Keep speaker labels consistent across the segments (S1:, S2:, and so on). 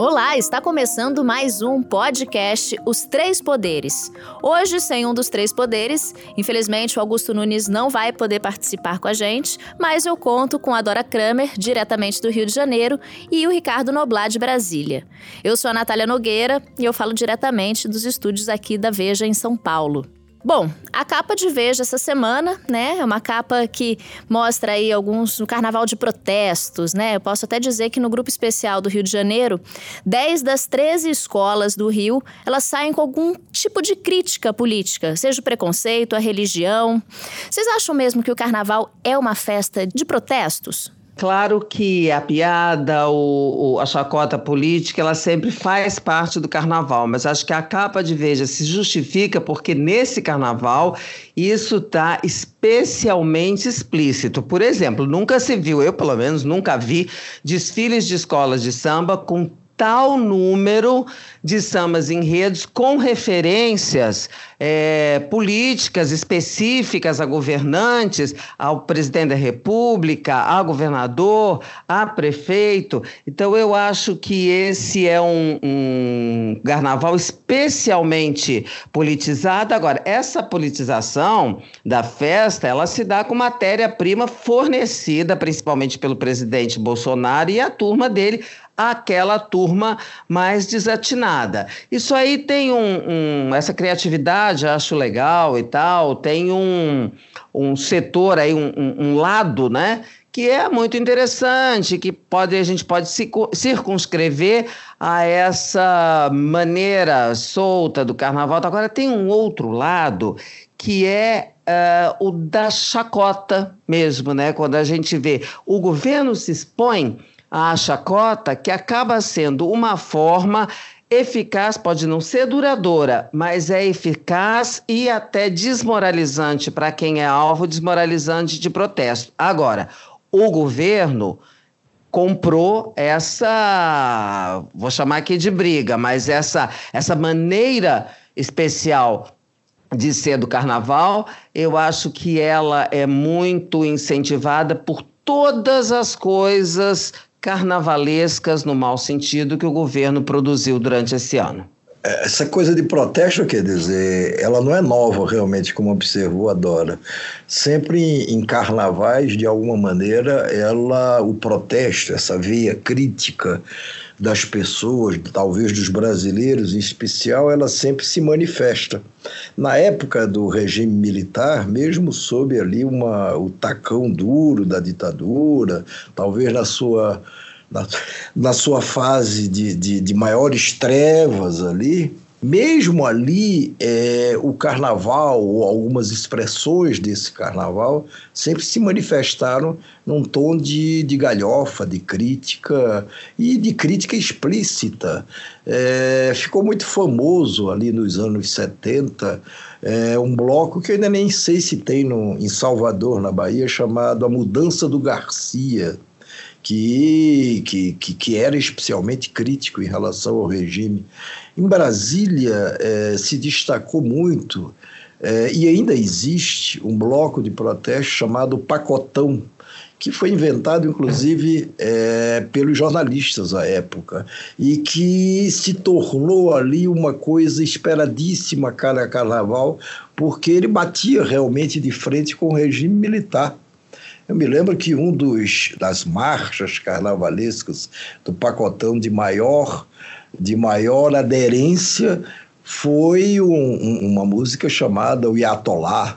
S1: Olá, está começando mais um podcast Os Três Poderes. Hoje, sem um dos três poderes, infelizmente o Augusto Nunes não vai poder participar com a gente, mas eu conto com a Dora Kramer, diretamente do Rio de Janeiro, e o Ricardo Noblat, de Brasília. Eu sou a Natália Nogueira e eu falo diretamente dos estúdios aqui da Veja em São Paulo. Bom, a capa de Veja essa semana, né? É uma capa que mostra aí alguns no carnaval de protestos, né? Eu posso até dizer que no grupo especial do Rio de Janeiro, 10 das 13 escolas do Rio, elas saem com algum tipo de crítica política, seja o preconceito, a religião. Vocês acham mesmo que o carnaval é uma festa de protestos?
S2: Claro que a piada, o, o, a chacota política, ela sempre faz parte do carnaval, mas acho que a capa de Veja se justifica porque nesse carnaval isso está especialmente explícito. Por exemplo, nunca se viu, eu pelo menos nunca vi, desfiles de escolas de samba com tal número de sambas enredos com referências é, políticas específicas a governantes, ao presidente da República, a governador, a prefeito. Então, eu acho que esse é um, um carnaval especialmente politizado. Agora, essa politização da festa, ela se dá com matéria-prima fornecida, principalmente pelo presidente Bolsonaro e a turma dele, aquela turma mais desatinada. Isso aí tem um, um, essa criatividade, acho legal e tal, tem um, um setor aí, um, um lado, né? Que é muito interessante, que pode, a gente pode circunscrever a essa maneira solta do carnaval. Agora, tem um outro lado que é uh, o da chacota mesmo, né? Quando a gente vê o governo se expõe a chacota, que acaba sendo uma forma eficaz, pode não ser duradoura, mas é eficaz e até desmoralizante para quem é alvo, desmoralizante de protesto. Agora, o governo comprou essa, vou chamar aqui de briga, mas essa, essa maneira especial de ser do carnaval, eu acho que ela é muito incentivada por todas as coisas carnavalescas, no mau sentido, que o governo produziu durante esse ano.
S3: Essa coisa de protesto, quer dizer, ela não é nova realmente, como observou a Dora. Sempre em carnavais, de alguma maneira, ela, o protesto, essa veia crítica das pessoas, talvez dos brasileiros em especial, ela sempre se manifesta. Na época do regime militar, mesmo sob ali uma, o tacão duro da ditadura, talvez na sua, na, na sua fase de, de, de maiores trevas ali, mesmo ali, é, o carnaval, ou algumas expressões desse carnaval, sempre se manifestaram num tom de, de galhofa, de crítica e de crítica explícita. É, ficou muito famoso ali nos anos 70 é, um bloco que eu ainda nem sei se tem no, em Salvador, na Bahia, chamado A Mudança do Garcia que, que, que, que, era especialmente crítico em relação ao regime. Em Brasília eh, se destacou muito, eh, e ainda existe, um bloco de protesto chamado Pacotão, que foi inventado, inclusive, é, pelos jornalistas à época, e que se tornou ali uma coisa esperadíssima cara a carnaval, porque ele batia realmente de frente com o regime militar. Eu me lembro que um dos das marchas carnavalescas do pacotão de maior de maior aderência foi um, um, uma música chamada O Iatolá,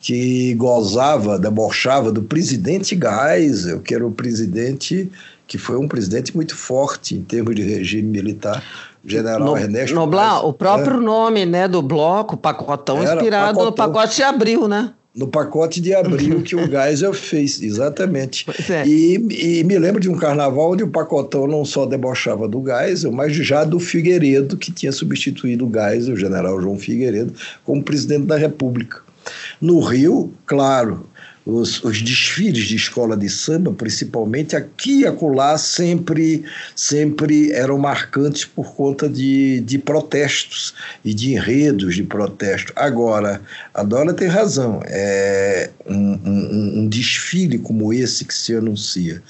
S3: que gozava, debochava do presidente Geisel, que era o presidente que foi um presidente muito forte em termos de regime militar, general no, Ernesto
S2: Noblar, o próprio é. nome né, do bloco, pacotão, era inspirado pacotão. no pacote de abril, né?
S3: No pacote de abril que o Geisel fez, exatamente. É. E, e, me lembro de um carnaval onde o pacotão não só debochava do Geisel, mas já do Figueiredo, que tinha substituído o Geisel, o general João Figueiredo, como presidente da República. No Rio, claro, os, os, desfiles de escola de samba, principalmente aqui e acolá, sempre, sempre eram marcantes por conta de, de protestos e de enredos de protesto. Agora, a Dora tem razão, é um, um, um desfile como esse que se anuncia,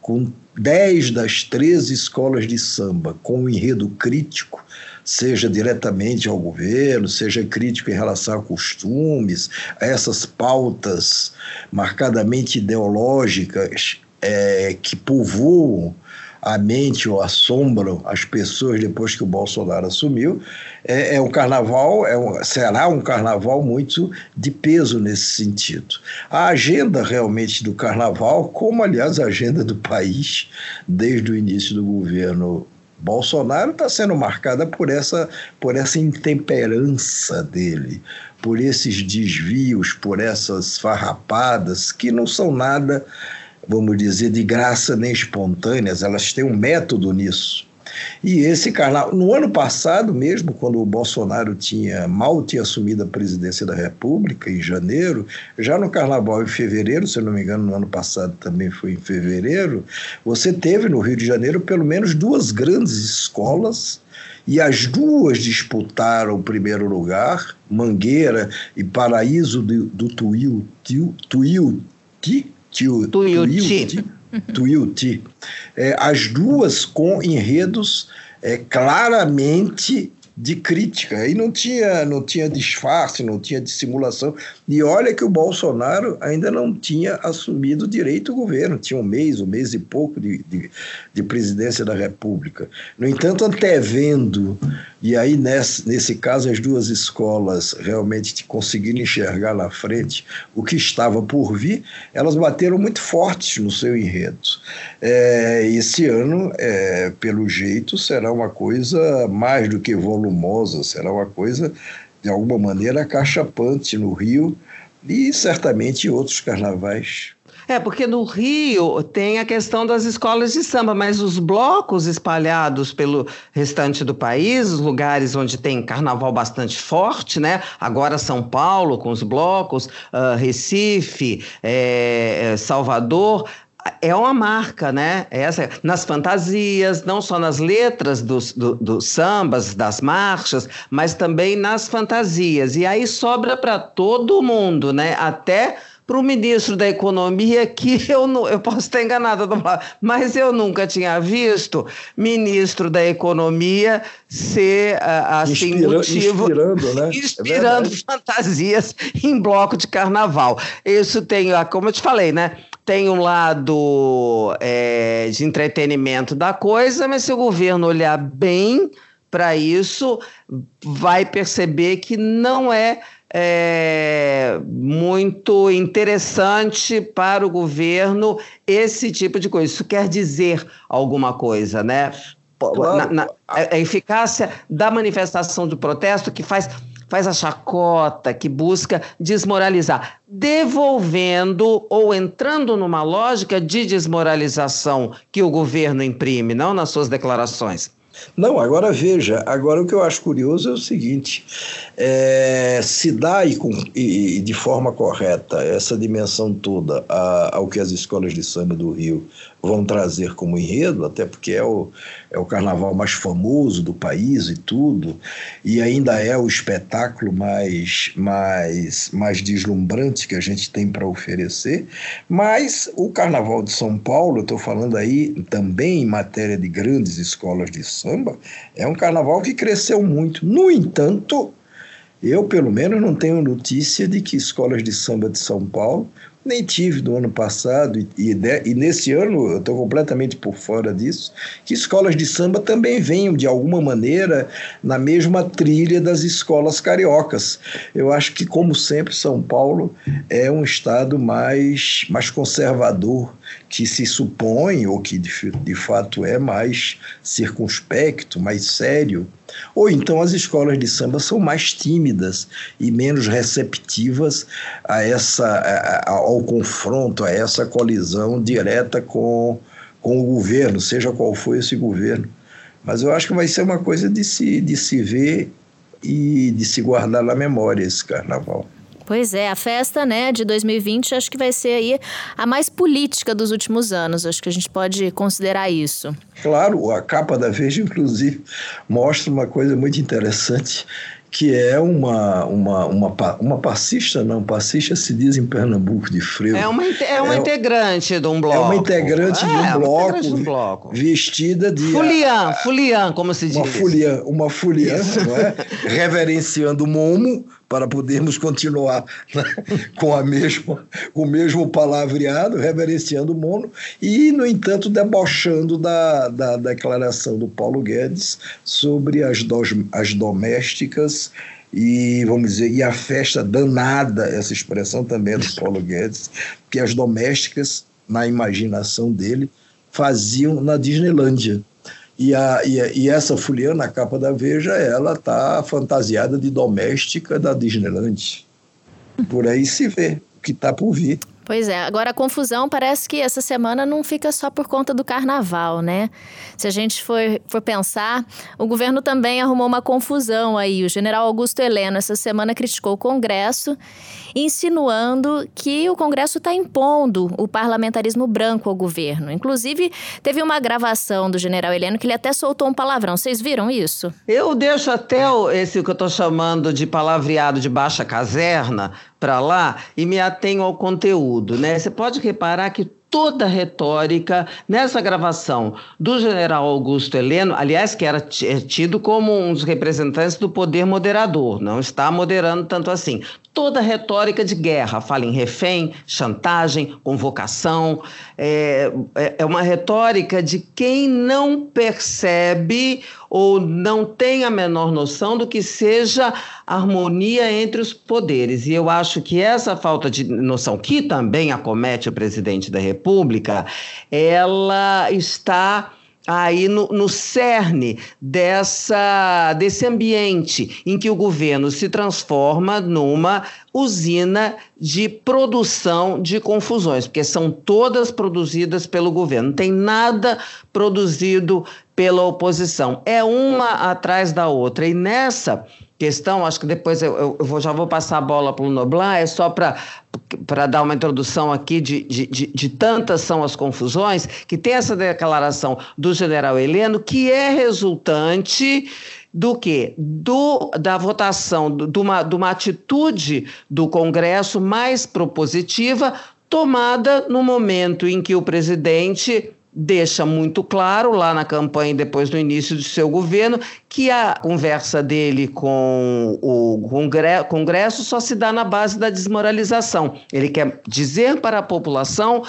S3: com 10 das 13 escolas de samba com um enredo crítico, seja diretamente ao governo, seja crítico em relação a costumes, a essas pautas marcadamente ideológicas é, que povoam a mente ou assombram as pessoas depois que o Bolsonaro assumiu, é, é um carnaval, é um, será um carnaval muito de peso nesse sentido. A agenda realmente do carnaval, como aliás a agenda do país desde o início do governo Bolsonaro está sendo marcada por essa, por essa intemperança dele, por esses desvios, por essas farrapadas que não são nada, vamos dizer, de graça nem espontâneas, elas têm um método nisso. E esse carnaval, no ano passado mesmo, quando o Bolsonaro tinha mal tinha assumido a presidência da República, em janeiro, já no carnaval em fevereiro, se eu não me engano, no ano passado também foi em fevereiro, você teve no Rio de Janeiro pelo menos duas grandes escolas e as duas disputaram o primeiro lugar, Mangueira e Paraíso do, do Tuiuti, Tuiuti, Tuiuti, Tuiuti, Tuiuti. É, as duas com enredos é, claramente de crítica. E não tinha, não tinha disfarce, não tinha dissimulação. E olha que o Bolsonaro ainda não tinha assumido direito o governo, tinha um mês, um mês e pouco de, de, de presidência da República. No entanto, antevendo, e aí nesse, nesse caso as duas escolas realmente conseguiram enxergar na frente o que estava por vir, elas bateram muito fortes no seu enredo. É, esse ano, é, pelo jeito, será uma coisa mais do que volumosa, será uma coisa, de alguma maneira, cachapante no Rio e certamente em outros carnavais.
S2: É, porque no Rio tem a questão das escolas de samba, mas os blocos espalhados pelo restante do país, os lugares onde tem carnaval bastante forte, né? Agora São Paulo com os blocos, uh, Recife, é, Salvador, é uma marca, né? Essa, nas fantasias, não só nas letras dos, do, dos sambas, das marchas, mas também nas fantasias. E aí sobra para todo mundo, né? Até para o ministro da Economia, que eu, não, eu posso estar enganada, mas eu nunca tinha visto ministro da Economia ser ah, assim Inspira, motivo
S3: inspirando, né?
S2: inspirando é fantasias em bloco de carnaval. Isso tem, ah, como eu te falei, né? Tem um lado é, de entretenimento da coisa, mas se o governo olhar bem para isso, vai perceber que não é, é, muito interessante para o governo esse tipo de coisa. Isso quer dizer alguma coisa, né? Na, na, a eficácia da manifestação de protesto que faz faz a chacota, que busca desmoralizar, devolvendo ou entrando numa lógica de desmoralização que o governo imprime, não nas suas declarações.
S3: Não, agora veja, agora o que eu acho curioso é o seguinte: é, se dá e, com, e, de forma correta essa dimensão toda a, ao que as escolas de samba do Rio vão trazer como enredo, até porque é o, é o carnaval mais famoso do país e tudo, e ainda é o espetáculo mais, mais, mais deslumbrante que a gente tem para oferecer, mas o carnaval de São Paulo, estou falando aí também em matéria de grandes escolas de samba, é um carnaval que cresceu muito. No entanto, eu, pelo menos, não tenho notícia de que escolas de samba de São Paulo nem tive no ano passado, e, e, e nesse ano eu estou completamente por fora disso, que escolas de samba também venham, de alguma maneira, na mesma trilha das escolas cariocas. Eu acho que, como sempre, São Paulo é um estado mais, mais conservador, que se supõe, ou que de, de fato é mais circunspecto, mais sério ou então as escolas de samba são mais tímidas e menos receptivas a essa, a, a, ao confronto, a essa colisão direta com, com o governo, seja qual for esse governo. Mas eu acho que vai ser uma coisa de se, de se ver e de se guardar na memória esse carnaval.
S1: Pois é, a festa, né, de 2020 acho que vai ser aí a mais política dos últimos anos. Acho que a gente pode considerar isso.
S3: Claro, a capa da Veja, inclusive, mostra uma coisa muito interessante que é uma, uma, uma, uma passista, não, passista se diz em Pernambuco de freio.
S2: É uma, é uma é, integrante de um bloco. É
S3: uma integrante, é, de, um bloco, de um bloco, vestida de...
S2: Fulian, fulian, como se diz.
S3: Uma fulian, uma fulian, não é? Reverenciando o Momo, para podermos continuar né, com a mesma, o mesmo palavreado, reverenciando o Mono, e, no entanto, debochando da, da declaração do Paulo Guedes sobre as, dos, as domésticas e, vamos dizer, e a festa danada, essa expressão também é do Paulo Guedes, que as domésticas, na imaginação dele, faziam na Disneylândia. E, a, e, a, e essa Fuliana, na capa da Veja, ela está fantasiada de doméstica da Disneyland. Por aí se vê o que está por vir.
S1: Pois é, agora a confusão parece que essa semana não fica só por conta do carnaval, né? Se a gente for, for pensar, o governo também arrumou uma confusão aí. O general Augusto Heleno essa semana criticou o Congresso, insinuando que o Congresso está impondo o parlamentarismo branco ao governo. Inclusive, teve uma gravação do general Heleno que ele até soltou um palavrão. Vocês viram isso?
S2: Eu deixo até esse que eu estou chamando de palavreado de baixa caserna para lá e me atenho ao conteúdo, né? Você pode reparar que toda a retórica nessa gravação do general Augusto Heleno, aliás, que era é tido como um dos representantes do poder moderador, não está moderando tanto assim. Toda a retórica de guerra fala em refém, chantagem, convocação. É, é, é uma retórica de quem não percebe ou não tem a menor noção do que seja harmonia entre os poderes. E eu acho que essa falta de noção, que também acomete o presidente da República, ela está aí no, no cerne dessa, desse ambiente em que o governo se transforma numa usina de produção de confusões, porque são todas produzidas pelo governo, não tem nada produzido pela oposição. É uma atrás da outra. E nessa questão, acho que depois eu, eu vou, já vou passar a bola para o Noblar, é só para dar uma introdução aqui de, de, de, de, tantas são as confusões, que tem essa declaração do general Heleno, que é resultante do que? Do, da votação, de uma, de uma atitude do Congresso mais propositiva, tomada no momento em que o presidente deixa muito claro lá na campanha depois no início do seu governo que a conversa dele com o Congresso só se dá na base da desmoralização. Ele quer dizer para a população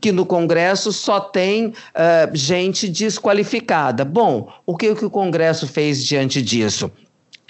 S2: que no Congresso só tem uh, gente desqualificada. Bom, o que, o que o Congresso fez diante disso?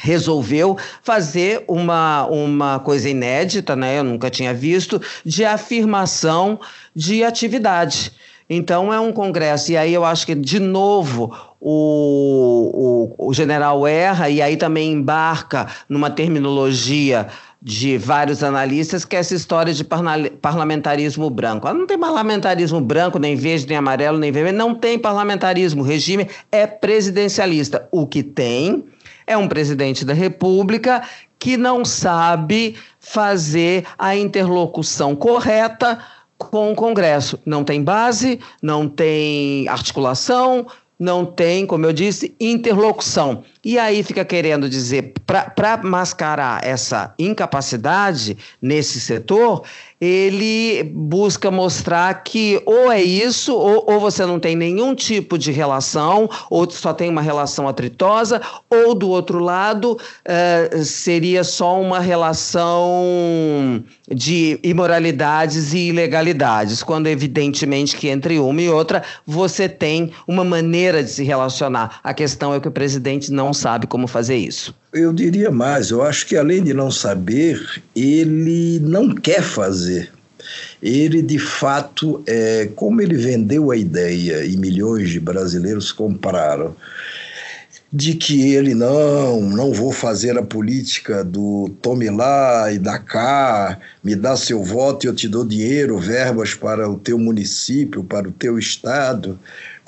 S2: resolveu fazer uma, uma coisa inédita, né? Eu nunca tinha visto, de afirmação de atividade. Então é um congresso, e aí eu acho que, de novo, o, o, o general erra e aí também embarca numa terminologia de vários analistas, que é essa história de parlamentarismo branco. Ah, não tem parlamentarismo branco, nem verde, nem amarelo, nem vermelho, não tem parlamentarismo. O regime é presidencialista. O que tem é um presidente da República que não sabe fazer a interlocução correta com o Congresso. Não tem base, não tem articulação, não tem, como eu disse, interlocução. E aí fica querendo dizer, para mascarar essa incapacidade nesse setor, ele busca mostrar que ou é isso, ou, ou, você não tem nenhum tipo de relação, ou só tem uma relação atritosa, ou do outro lado uh, seria só uma relação de imoralidades e ilegalidades, quando evidentemente que entre uma e outra você tem uma maneira de se relacionar. A questão é que o presidente não sabe como fazer isso.
S3: Eu diria mais, eu acho que além de não saber, ele não quer fazer. Ele, de fato, é, como ele vendeu a ideia e milhões de brasileiros compraram, de que ele não, não vou fazer a política do tome lá e dá cá, me dá seu voto e eu te dou dinheiro, verbas para o teu município, para o teu estado.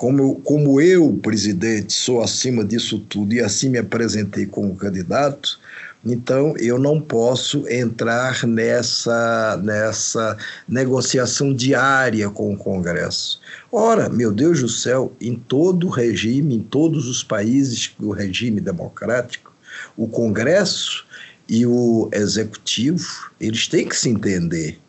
S3: Como eu, como eu, presidente, sou acima disso tudo e assim me apresentei como candidato, Então, eu não posso entrar nessa, nessa negociação diária com o Congresso. Ora, meu Deus do céu, em todo regime, em todos os países do regime democrático, o Congresso e o Executivo, eles têm que se entender.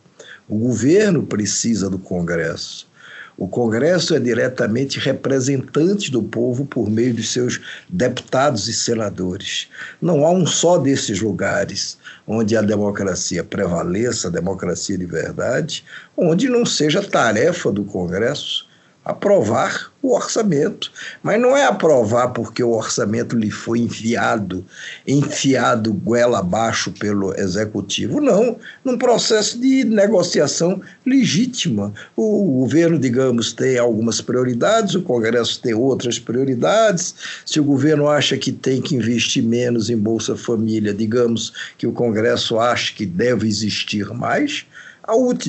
S3: O governo precisa do Congresso. O Congresso é diretamente representante do povo por meio de seus deputados e senadores. Não há um só desses lugares onde a democracia prevaleça, a democracia de verdade, onde não seja tarefa do Congresso aprovar o orçamento. Mas não é aprovar porque o orçamento lhe foi enviado, enfiado goela abaixo pelo executivo. Não, num processo de negociação legítima. O governo, digamos, tem algumas prioridades, o Congresso tem outras prioridades. Se o governo acha que tem que investir menos em Bolsa Família, digamos que o Congresso acha que deve existir mais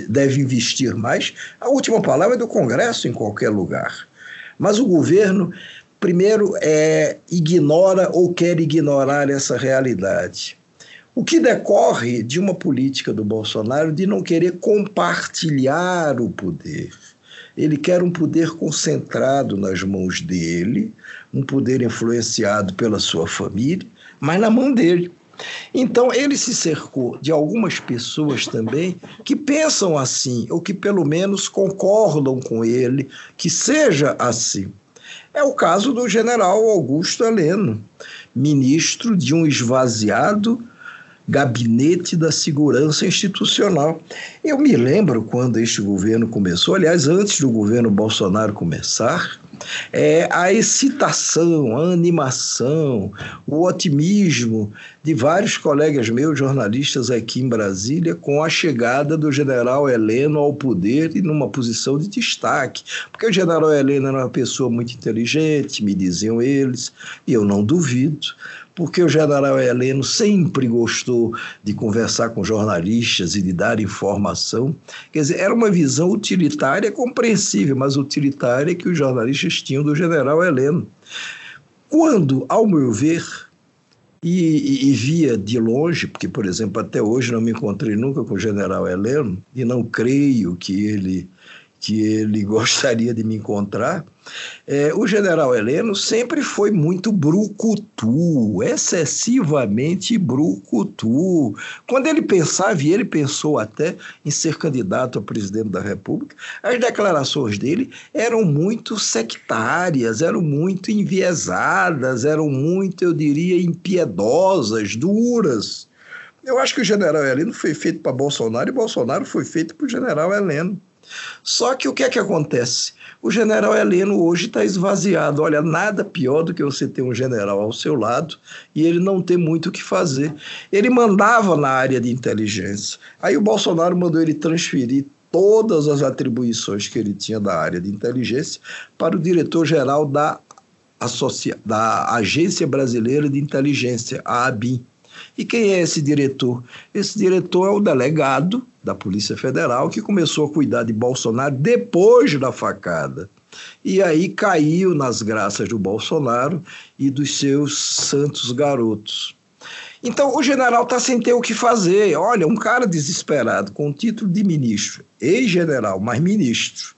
S3: deve investir mais. A última palavra é do Congresso em qualquer lugar. Mas o governo, primeiro, é, ignora ou quer ignorar essa realidade. O que decorre de uma política do Bolsonaro de não querer compartilhar o poder. Ele quer um poder concentrado nas mãos dele, um poder influenciado pela sua família, mas na mão dele. Então, ele se cercou de algumas pessoas também que pensam assim, ou que pelo menos concordam com ele que seja assim. É o caso do general Augusto Heleno, ministro de um esvaziado gabinete da segurança institucional. Eu me lembro quando este governo começou, aliás, antes do governo Bolsonaro começar, é, a excitação, a animação, o otimismo de vários colegas meus, jornalistas aqui em Brasília, com a chegada do general Heleno ao poder e numa posição de destaque. Porque o general Heleno era uma pessoa muito inteligente, me diziam eles, e eu não duvido porque o general Heleno sempre gostou de conversar com jornalistas e de dar informação. Quer dizer, era uma visão utilitária compreensível, mas utilitária que os jornalistas tinham do general Heleno. Quando, ao meu ver, e, e, via de longe, porque, por exemplo, até hoje não me encontrei nunca com o general Heleno, e não creio que ele que ele gostaria de me encontrar, é, o general Heleno sempre foi muito brucutu, excessivamente brucutu. Quando ele pensava, e ele pensou até em ser candidato a presidente da República, as declarações dele eram muito sectárias, eram muito enviesadas, eram muito, eu diria, impiedosas, duras. Eu acho que o general Heleno foi feito para Bolsonaro e Bolsonaro foi feito para o general Heleno. Só que o que é que acontece? O general Heleno hoje está esvaziado. Olha, nada pior do que você ter um general ao seu lado e ele não ter muito o que fazer. Ele mandava na área de inteligência. Aí o Bolsonaro mandou ele transferir todas as atribuições que ele tinha da área de inteligência para o diretor-geral da, da Agência Brasileira de Inteligência, a ABIN. E quem é esse diretor? Esse diretor é o delegado da Polícia Federal que começou a cuidar de Bolsonaro depois da facada. E aí caiu nas graças do Bolsonaro e dos seus santos garotos. Então o general está sem ter o que fazer. Olha, um cara desesperado com o título de ministro, ex-general, mas ministro,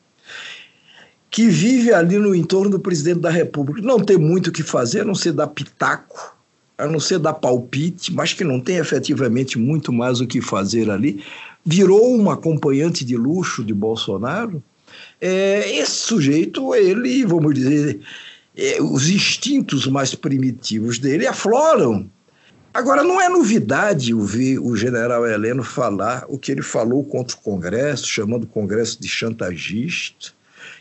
S3: que vive ali no entorno do presidente da República, não tem muito o que fazer, a não ser dar pitaco a não ser dar palpite, mas que não tem efetivamente muito mais o que fazer ali, virou um acompanhante de luxo de Bolsonaro. É, esse sujeito, ele, vamos dizer, é, os instintos mais primitivos dele afloram. Agora, não é novidade ouvir o general Heleno falar o que ele falou contra o Congresso, chamando o Congresso de chantagista,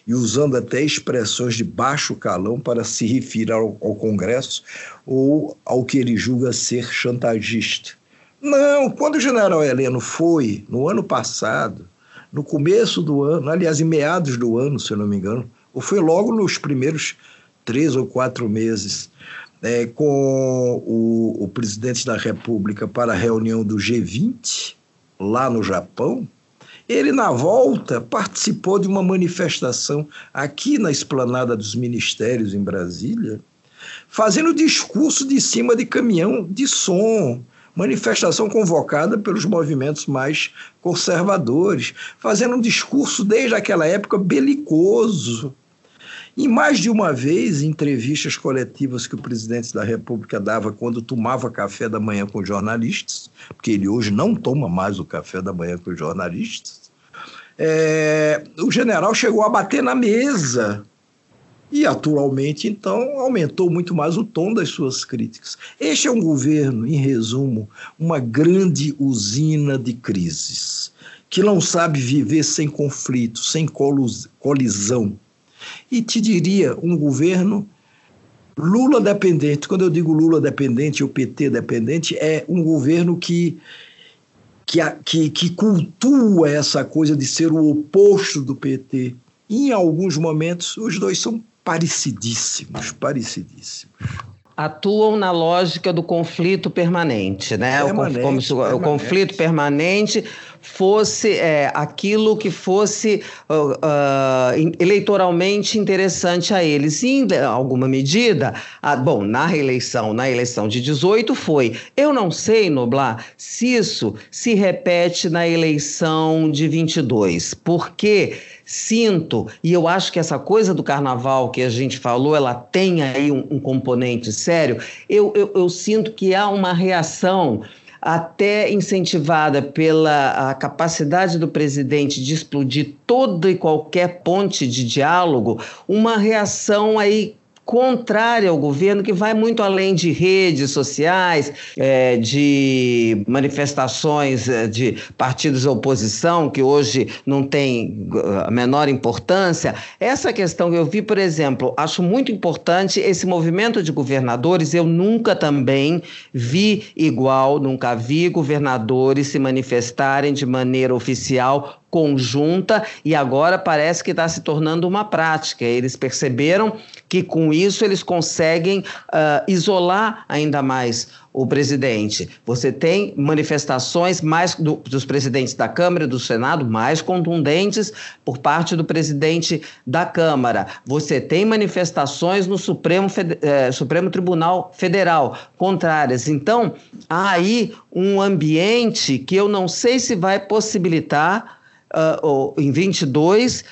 S3: e usando até expressões de baixo calão para se referir ao, ao Congresso ou ao que ele julga ser chantagista. Não, quando o general Heleno foi, no ano passado, no começo do ano, aliás, em meados do ano, se eu não me engano, ou foi logo nos primeiros três ou quatro meses, é, com o, o presidente da República para a reunião do G20, lá no Japão, ele, na volta, participou de uma manifestação aqui na esplanada dos ministérios em Brasília, fazendo discurso de cima de caminhão de som. Manifestação convocada pelos movimentos mais conservadores, fazendo um discurso desde aquela época belicoso. E mais de uma vez, em entrevistas coletivas que o presidente da República dava quando tomava café da manhã com jornalistas, porque ele hoje não toma mais o café da manhã com jornalistas, é, o general chegou a bater na mesa e, atualmente, então, aumentou muito mais o tom das suas críticas. Este é um governo, em resumo, uma grande usina de crises, que não sabe viver sem conflito, sem colisão. E te diria, um governo Lula dependente. Quando eu digo Lula dependente ou PT dependente, é um governo que que, que, que cultua essa coisa de ser o oposto do PT. E, em alguns momentos, os dois são parecidíssimos, parecidíssimos.
S2: Atuam na lógica do conflito permanente, né?
S3: Permanente,
S2: o, como se
S3: permanente.
S2: o conflito permanente fosse é, aquilo que fosse uh, uh, eleitoralmente interessante a eles. E, em alguma medida, a, bom, na reeleição, na eleição de 18 foi. Eu não sei, Noblar, se isso se repete na eleição de 22, porque sinto, e eu acho que essa coisa do carnaval que a gente falou, ela tem aí um, um componente sério, eu, eu, eu sinto que há uma reação até incentivada pela capacidade do presidente de explodir toda e qualquer ponte de diálogo, uma reação aí contrária ao governo, que vai muito além de redes sociais, é, de manifestações é, de partidos de oposição, que hoje não tem a menor importância. Essa questão que eu vi, por exemplo, acho muito importante esse movimento de governadores. Eu nunca também vi igual, nunca vi governadores se manifestarem de maneira oficial conjunta e agora parece que está se tornando uma prática. Eles perceberam que com isso eles conseguem uh, isolar ainda mais o presidente. Você tem manifestações mais do, dos presidentes da Câmara e do Senado mais contundentes por parte do presidente da Câmara. Você tem manifestações no Supremo, eh, Supremo Tribunal Federal contrárias. Então, há aí um ambiente que eu não sei se vai possibilitar uh, em 22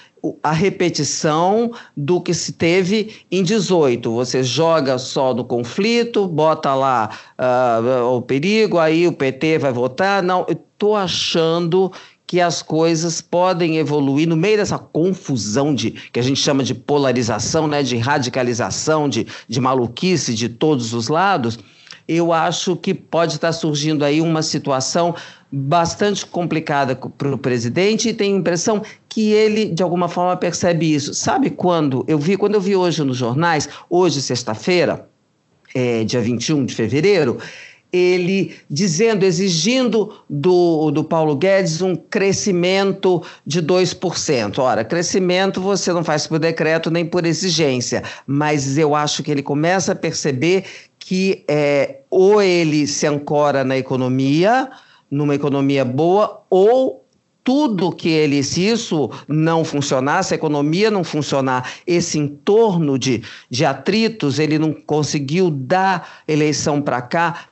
S2: a repetição do que se teve em 18. Você joga só no conflito, bota lá uh, o perigo, aí o PT vai votar. Não, estou achando que as coisas podem evoluir no meio dessa confusão de que a gente chama de polarização, né, de radicalização, de, de maluquice de todos os lados. Eu acho que pode estar surgindo aí uma situação bastante complicada para o presidente e tenho a impressão que ele de alguma forma percebe isso. Sabe quando eu vi, quando eu vi hoje nos jornais, hoje sexta-feira, é, dia 21 de fevereiro, ele dizendo, exigindo do, do Paulo Guedes um crescimento de 2%. Ora, crescimento você não faz por decreto nem por exigência, mas eu acho que ele começa a perceber que é, ou ele se ancora na economia, numa economia boa, ou tudo que ele, se isso não funcionar, se a economia não funcionar, esse entorno de, de atritos, ele não conseguiu dar eleição para cá,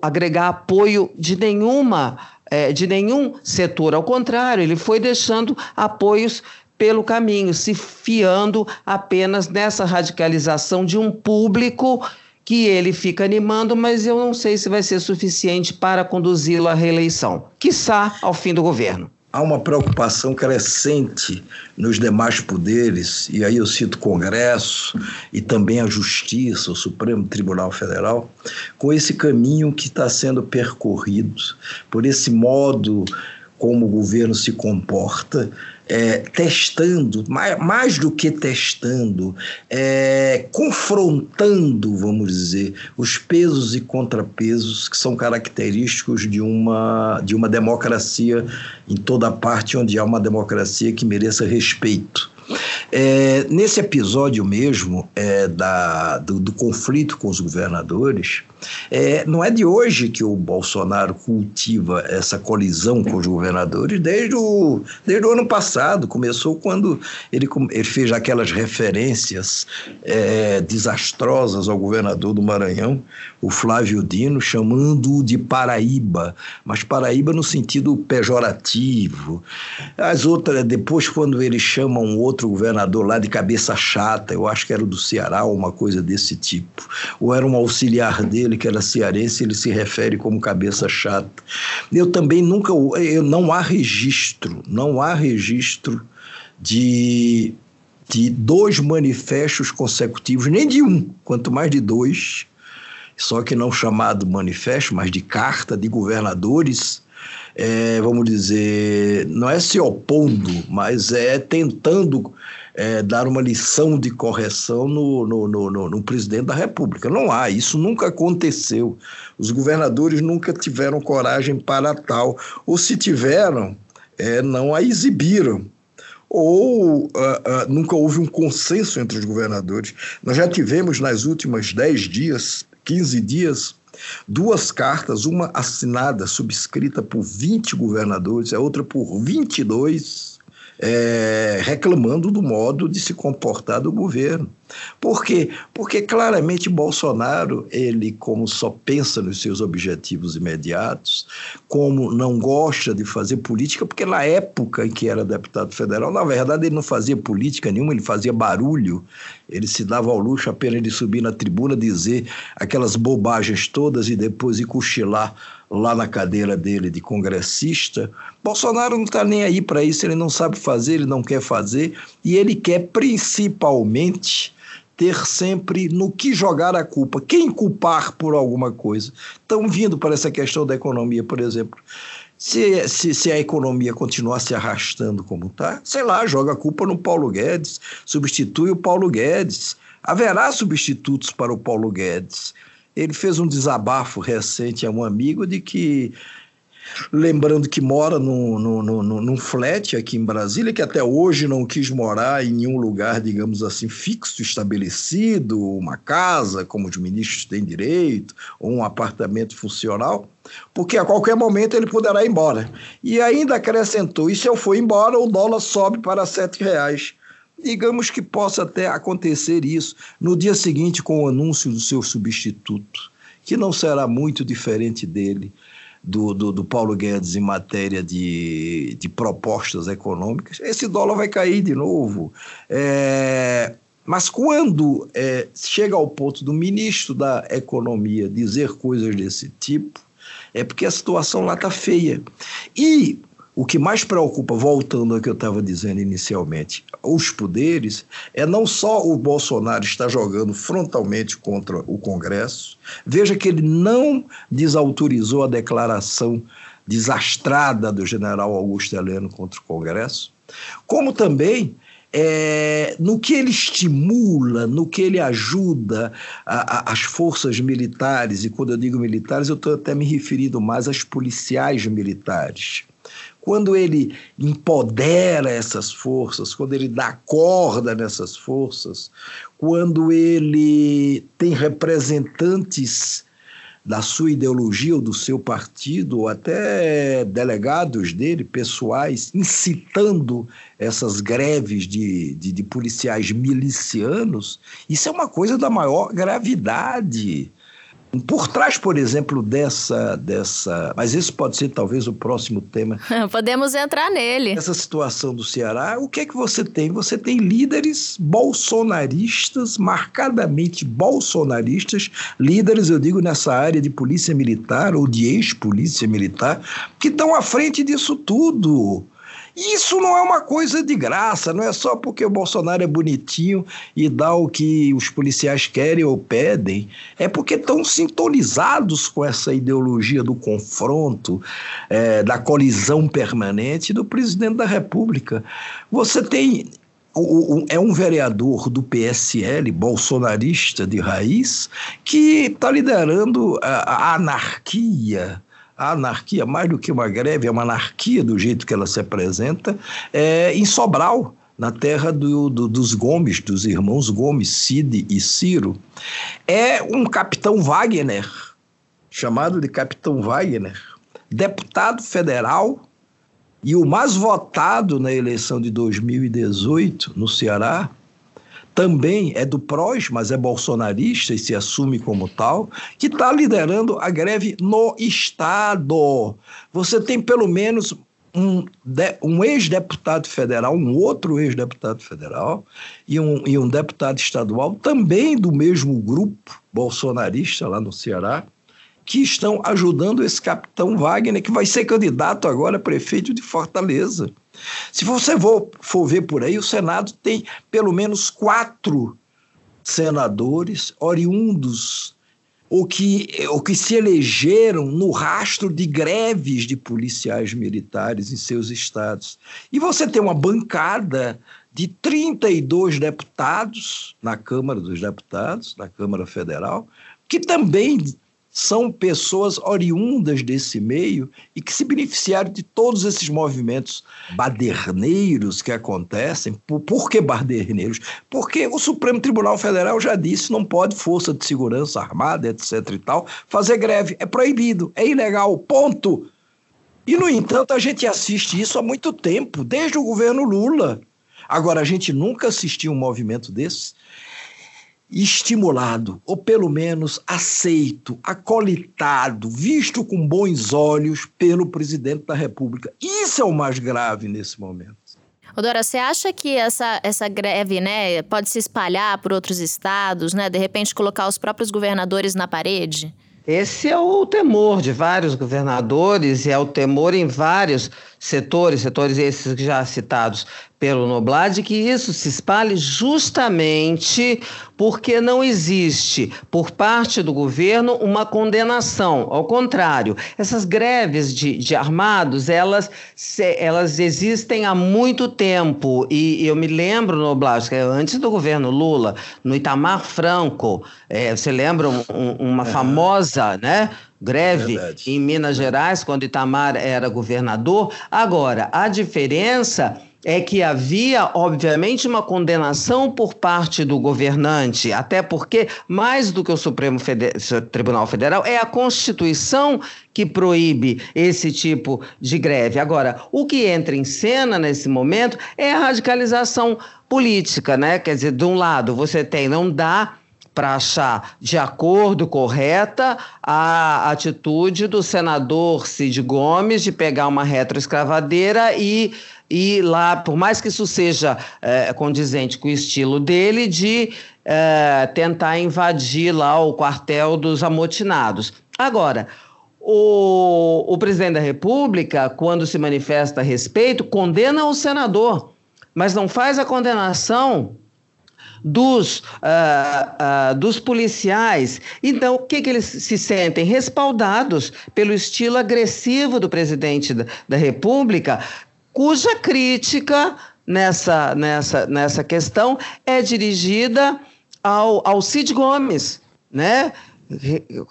S2: agregar apoio de nenhuma, é, de nenhum setor. Ao contrário, ele foi deixando apoios pelo caminho, se fiando apenas nessa radicalização de um público que ele fica animando, mas eu não sei se vai ser suficiente para conduzi-lo à reeleição, quiçá ao fim do governo.
S3: Há uma preocupação crescente nos demais poderes, e aí eu cito o Congresso e também a Justiça, o Supremo Tribunal Federal, com esse caminho que está sendo percorrido, por esse modo como o governo se comporta, é, testando, mais, mais, do que testando, é, confrontando, vamos dizer, os pesos e contrapesos que são característicos de uma, de uma democracia em toda parte onde há uma democracia que mereça respeito. É, nesse episódio mesmo é, da, do, do conflito com os governadores, É, não é de hoje que o Bolsonaro cultiva essa colisão com os governadores, desde o, desde o ano passado. Começou quando ele, ele fez aquelas referências é, desastrosas ao governador do Maranhão, o Flávio Dino, chamando-o de Paraíba, mas Paraíba no sentido pejorativo. As outras, depois, quando ele chama um outro governador lá de cabeça chata, eu acho que era do Ceará, uma coisa desse tipo, ou era um auxiliar dele que era cearense, ele se refere como cabeça chata. Eu também nunca, eu, não há registro, não há registro de, de dois manifestos consecutivos, nem de um, quanto mais de dois, só que não chamado manifesto, mas de carta de governadores, é, vamos dizer, não é se opondo, mas é tentando é, dar uma lição de correção no, no, no, no, presidente da República. Não há, isso nunca aconteceu. Os governadores nunca tiveram coragem para tal, ou se tiveram, é, não a exibiram. Ou uh, uh, nunca houve um consenso entre os governadores. Nós já tivemos nas últimas 10 dias, 15 dias, duas cartas, uma assinada, subscrita por 20 governadores, a outra por 22 é, reclamando do modo de se comportar do governo. Por quê? Porque claramente Bolsonaro, ele como só pensa nos seus objetivos imediatos, como não gosta de fazer política, porque na época em que era deputado federal, na verdade ele não fazia política nenhuma, ele fazia barulho, ele se dava ao luxo apenas de subir na tribuna, dizer aquelas bobagens todas e depois ir cochilar lá na cadeira dele de congressista. Bolsonaro não está nem aí para isso, ele não sabe fazer, ele não quer fazer, e ele quer principalmente ter sempre no que jogar a culpa, quem culpar por alguma coisa. Estão vindo para essa questão da economia, por exemplo. Se, se, se, a economia continuar se arrastando como está, sei lá, joga a culpa no Paulo Guedes, substitui o Paulo Guedes. Haverá substitutos para o Paulo Guedes. Ele fez um desabafo recente a um amigo de que Lembrando que mora num, num, num, num flat aqui em Brasília, que até hoje não quis morar em nenhum lugar, digamos assim, fixo, estabelecido, uma casa, como os ministros têm direito, ou um apartamento funcional, porque a qualquer momento ele poderá ir embora. E ainda acrescentou: e se eu for embora, o dólar sobe para sete reais. Digamos que possa até acontecer isso no dia seguinte com o anúncio do seu substituto, que não será muito diferente dele do, do, do, Paulo Guedes em matéria de, de propostas econômicas, esse dólar vai cair de novo. É, mas quando é, chega ao ponto do ministro da Economia dizer coisas desse tipo, é porque a situação lá está feia. E o que mais preocupa, voltando ao que eu estava dizendo inicialmente, os poderes, é não só o Bolsonaro estar jogando frontalmente contra o Congresso, veja que ele não desautorizou a declaração desastrada do general Augusto Heleno contra o Congresso, como também é, no que ele estimula, no que ele ajuda a, a, as forças militares, e quando eu digo militares, eu estou até me referindo mais às policiais militares quando ele empodera essas forças, quando ele dá corda nessas forças, quando ele tem representantes da sua ideologia ou do seu partido, ou até delegados dele, pessoais, incitando essas greves de, de, de policiais milicianos, isso é uma coisa da maior gravidade. Por trás, por exemplo, dessa, dessa. Mas esse pode ser talvez o próximo tema.
S1: Podemos entrar nele.
S3: Essa situação do Ceará, o que é que você tem? Você tem líderes bolsonaristas, marcadamente bolsonaristas, líderes, eu digo, nessa área de polícia militar ou de ex-polícia militar, que estão à frente disso tudo. Isso não é uma coisa de graça, não é só porque o Bolsonaro é bonitinho e dá o que os policiais querem ou pedem, é porque estão sintonizados com essa ideologia do confronto, é, da colisão permanente do presidente da República. Você tem é um vereador do PSL, bolsonarista de raiz, que está liderando a, anarquia a anarquia, mais do que uma greve, é uma anarquia do jeito que ela se apresenta, é, em Sobral, na terra do, do, dos Gomes, dos irmãos Gomes, Cid e Ciro. É um capitão Wagner, chamado de Capitão Wagner, deputado federal e o mais votado na eleição de 2018 no Ceará, também é do PROS, mas é bolsonarista e se assume como tal, que está liderando a greve no Estado. Você tem pelo menos um, um ex-deputado federal, um outro ex-deputado federal e um, e um deputado estadual, também do mesmo grupo bolsonarista lá no Ceará, que estão ajudando esse capitão Wagner, que vai ser candidato agora a prefeito de Fortaleza. Se você for, for ver por aí, o Senado tem pelo menos quatro senadores oriundos ou que, ou que se elegeram no rastro de greves de policiais militares em seus estados. E você tem uma bancada de 32 deputados na Câmara dos Deputados, na Câmara Federal, que também são pessoas oriundas desse meio e que se beneficiaram de todos esses movimentos baderneiros que acontecem. Por, por que baderneiros? Porque o Supremo Tribunal Federal já disse não pode força de segurança armada, etc e tal, fazer greve. É proibido, é ilegal, ponto. E, no entanto, a gente assiste isso há muito tempo, desde o governo Lula. Agora, a gente nunca assistiu um movimento desse estimulado, ou pelo menos aceito, acolitado, visto com bons olhos pelo presidente da República. Isso é o mais grave nesse momento.
S1: Dora, você acha que essa, essa greve né, pode se espalhar por outros estados, né? De repente colocar os próprios governadores na parede?
S2: Esse é o temor de vários governadores e é o temor em vários setores, setores esses já citados pelo Noblad, que isso se espalhe justamente porque não existe, por parte do governo, uma condenação. Ao contrário, essas greves de, de armados, elas, elas existem há muito tempo. E eu me lembro, Noblad, que antes do governo Lula, no Itamar Franco, é, você lembra um, uma famosa, né? greve Verdade. em Minas Gerais, quando Itamar era governador. Agora, a diferença é que havia, obviamente, uma condenação por parte do governante, até porque, mais do que o Supremo Tribunal Federal, é a Constituição que proíbe esse tipo de greve. Agora, o que entra em cena nesse momento é a radicalização política, né? Quer dizer, de um lado, você tem, não dá para achar de acordo, correta, a atitude do senador Cid Gomes de pegar uma retroescravadeira e e lá, por mais que isso seja é, condizente com o estilo dele, de é, tentar invadir lá o quartel dos amotinados. Agora, o, o presidente da República, quando se manifesta a respeito, condena o senador, mas não faz a condenação dos, uh, uh, dos policiais. Então, o que, que eles se sentem? Respaldados pelo estilo agressivo do presidente da, da República, cuja crítica nessa, nessa, nessa questão é dirigida ao, ao Cid Gomes, né?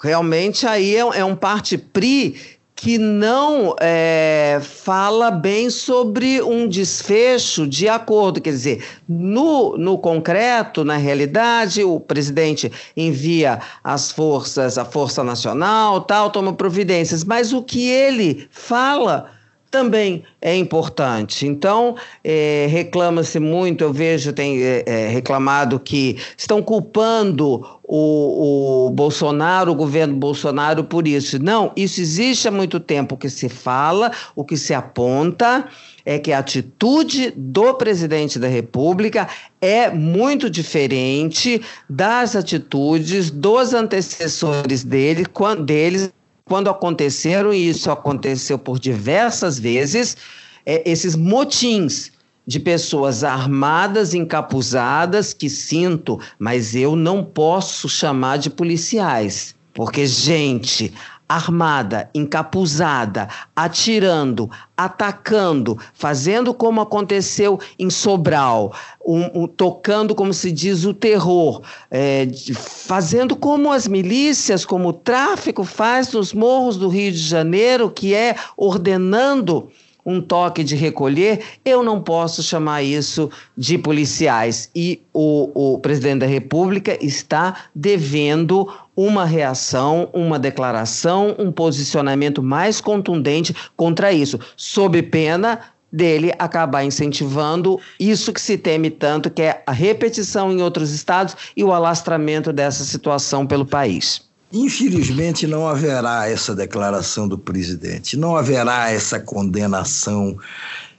S2: Realmente aí é, é um parte pri que não é, fala bem sobre um desfecho de acordo. Quer dizer, no, no concreto, na realidade, o presidente envia as forças, a Força Nacional, tal, toma providências, mas o que ele fala também é importante. Então, é, reclama-se muito, eu vejo, tem é, é, reclamado que estão culpando o, o, Bolsonaro, o governo Bolsonaro, por isso. Não, isso existe há muito tempo. O que se fala, o que se aponta é que a atitude do presidente da República é muito diferente das atitudes dos antecessores dele, quando, deles quando aconteceram, e isso aconteceu por diversas vezes, é, esses motins de pessoas armadas, encapuzadas, que sinto, mas eu não posso chamar de policiais. Porque, gente, armada, encapuzada, atirando, atacando, fazendo como aconteceu em Sobral, um, um, tocando, como se diz, o terror, é, fazendo como as milícias, como o tráfico faz nos morros do Rio de Janeiro, que é ordenando um toque de recolher, eu não posso chamar isso de policiais. E o, o presidente da República está devendo uma reação, uma declaração, um posicionamento mais contundente contra isso, sob pena dele acabar incentivando isso que se teme tanto, que é a repetição em outros estados e o alastramento dessa situação pelo país.
S3: Infelizmente, não haverá essa declaração do presidente, não haverá essa condenação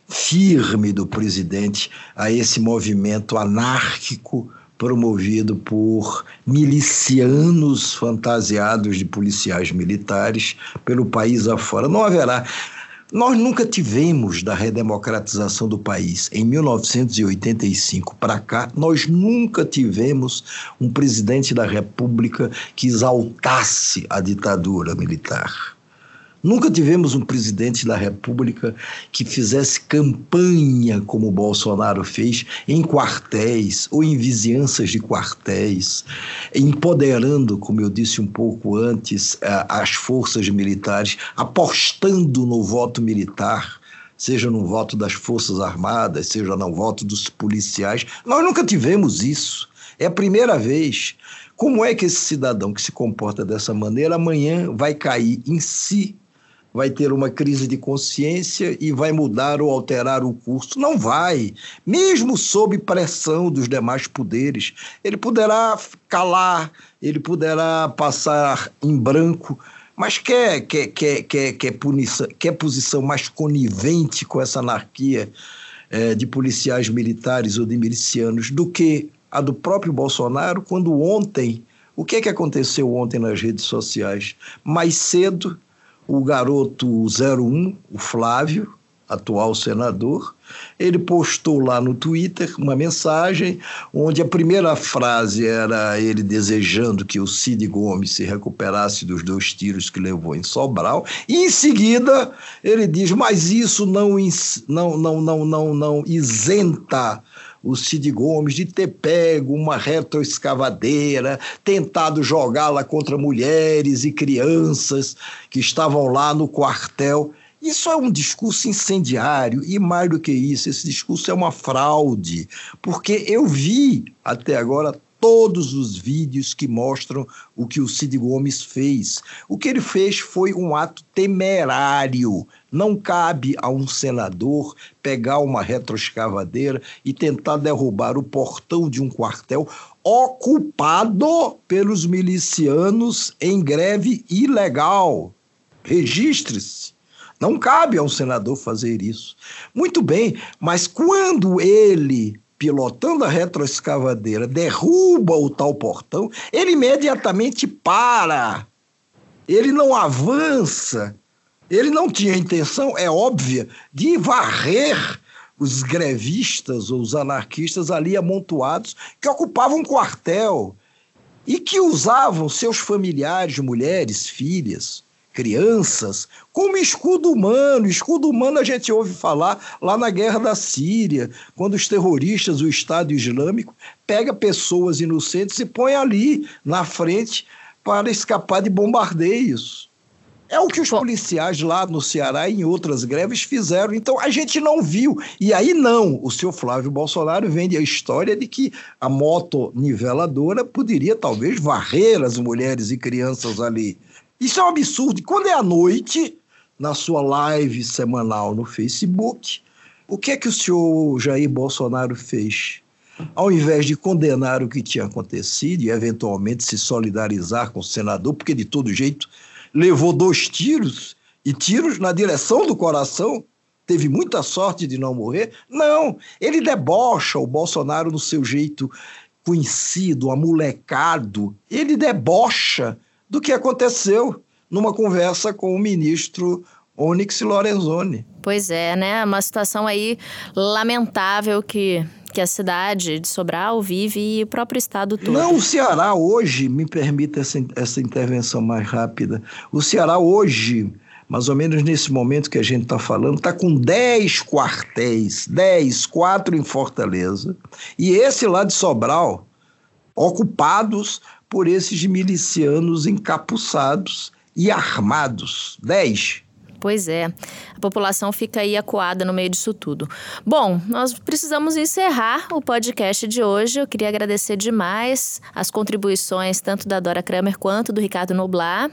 S3: firme do presidente a esse movimento anárquico promovido por milicianos fantasiados de policiais militares pelo país afora. Não haverá. Nós nunca tivemos da redemocratização do país. Em 1985 para cá, nós nunca tivemos um presidente da República que exaltasse a ditadura militar. Nunca tivemos um presidente da República que fizesse campanha como o Bolsonaro fez em quartéis ou em vizinhanças de quartéis, empoderando, como eu disse um pouco antes, as forças militares, apostando no voto militar seja no voto das Forças Armadas, seja no voto dos policiais. Nós nunca tivemos isso. É a primeira vez. Como é que esse cidadão que se comporta dessa maneira amanhã vai cair em si vai ter uma crise de consciência e vai mudar ou alterar o curso. Não vai. Mesmo sob pressão dos demais poderes, ele poderá calar, ele poderá passar em branco, mas quer, quer, quer, quer, quer, punição, quer posição mais conivente com essa anarquia é, de policiais militares ou de milicianos do que a do próprio Bolsonaro, quando ontem. O que, é que aconteceu ontem nas redes sociais? Mais cedo, o garoto 01, o Flávio, atual senador, ele postou lá no Twitter uma mensagem onde a primeira frase era ele desejando que o Cid Gomes se recuperasse dos dois tiros que levou em Sobral, e em seguida ele diz: "Mas isso não não não não não, não isenta o Cid Gomes de ter pego uma retroescavadeira, tentado jogá-la contra mulheres e crianças que estavam lá no quartel. Isso é um discurso incendiário e mais do que isso, esse discurso é uma fraude, porque eu vi até agora todos os vídeos que mostram o que o Cid Gomes fez. O que ele fez foi um ato temerário. Não cabe a um senador pegar uma retroescavadeira e tentar derrubar o portão de um quartel ocupado pelos milicianos em greve ilegal. Registre-se. Não cabe a um senador fazer isso. Muito bem, mas quando ele pilotando a retroescavadeira, derruba o tal portão, ele imediatamente para. Ele não avança. Ele não tinha intenção, é óbvia, de varrer os grevistas ou os anarquistas ali amontoados que ocupavam um quartel e que usavam seus familiares, mulheres, filhas, crianças, como escudo humano. Escudo humano a gente ouve falar lá na guerra da Síria, quando os terroristas, o Estado Islâmico, pega pessoas inocentes e põe ali na frente para escapar de bombardeios. É o que os policiais lá no Ceará e em outras greves fizeram. Então a gente não viu. E aí não, o seu Flávio Bolsonaro vende a história de que a moto niveladora poderia talvez varrer as mulheres e crianças ali. Isso é um absurdo. E quando é à noite, na sua live semanal no Facebook, o que é que o senhor Jair Bolsonaro fez? Ao invés de condenar o que tinha acontecido e eventualmente se solidarizar com o senador, porque de todo jeito levou dois tiros e tiros na direção do coração, teve muita sorte de não morrer. Não, ele debocha o Bolsonaro no seu jeito conhecido, amolecado. Ele debocha do que aconteceu numa conversa com o ministro Onyx Lorenzoni.
S1: Pois é, né? Uma situação aí lamentável que que a cidade de Sobral vive e o próprio estado todo.
S3: Não, o Ceará hoje, me permita essa, essa intervenção mais rápida, o Ceará hoje, mais ou menos nesse momento que a gente está falando, está com 10 quartéis, 10, 4 em Fortaleza, e esse lá de Sobral, ocupados por esses milicianos encapuçados e armados. Dez.
S1: Pois é, a população fica aí acuada no meio disso tudo. Bom, nós precisamos encerrar o podcast de hoje. Eu queria agradecer demais as contribuições tanto da Dora Kramer quanto do Ricardo Noblar.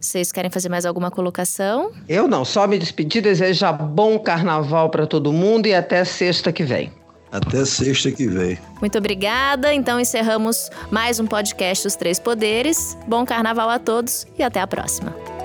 S1: Vocês querem fazer mais alguma colocação?
S2: Eu não, só me despedir, desejar bom carnaval para todo mundo e até sexta que vem.
S3: Até sexta que vem.
S1: Muito obrigada. Então encerramos mais um podcast Os Três Poderes. Bom carnaval a todos e até a próxima.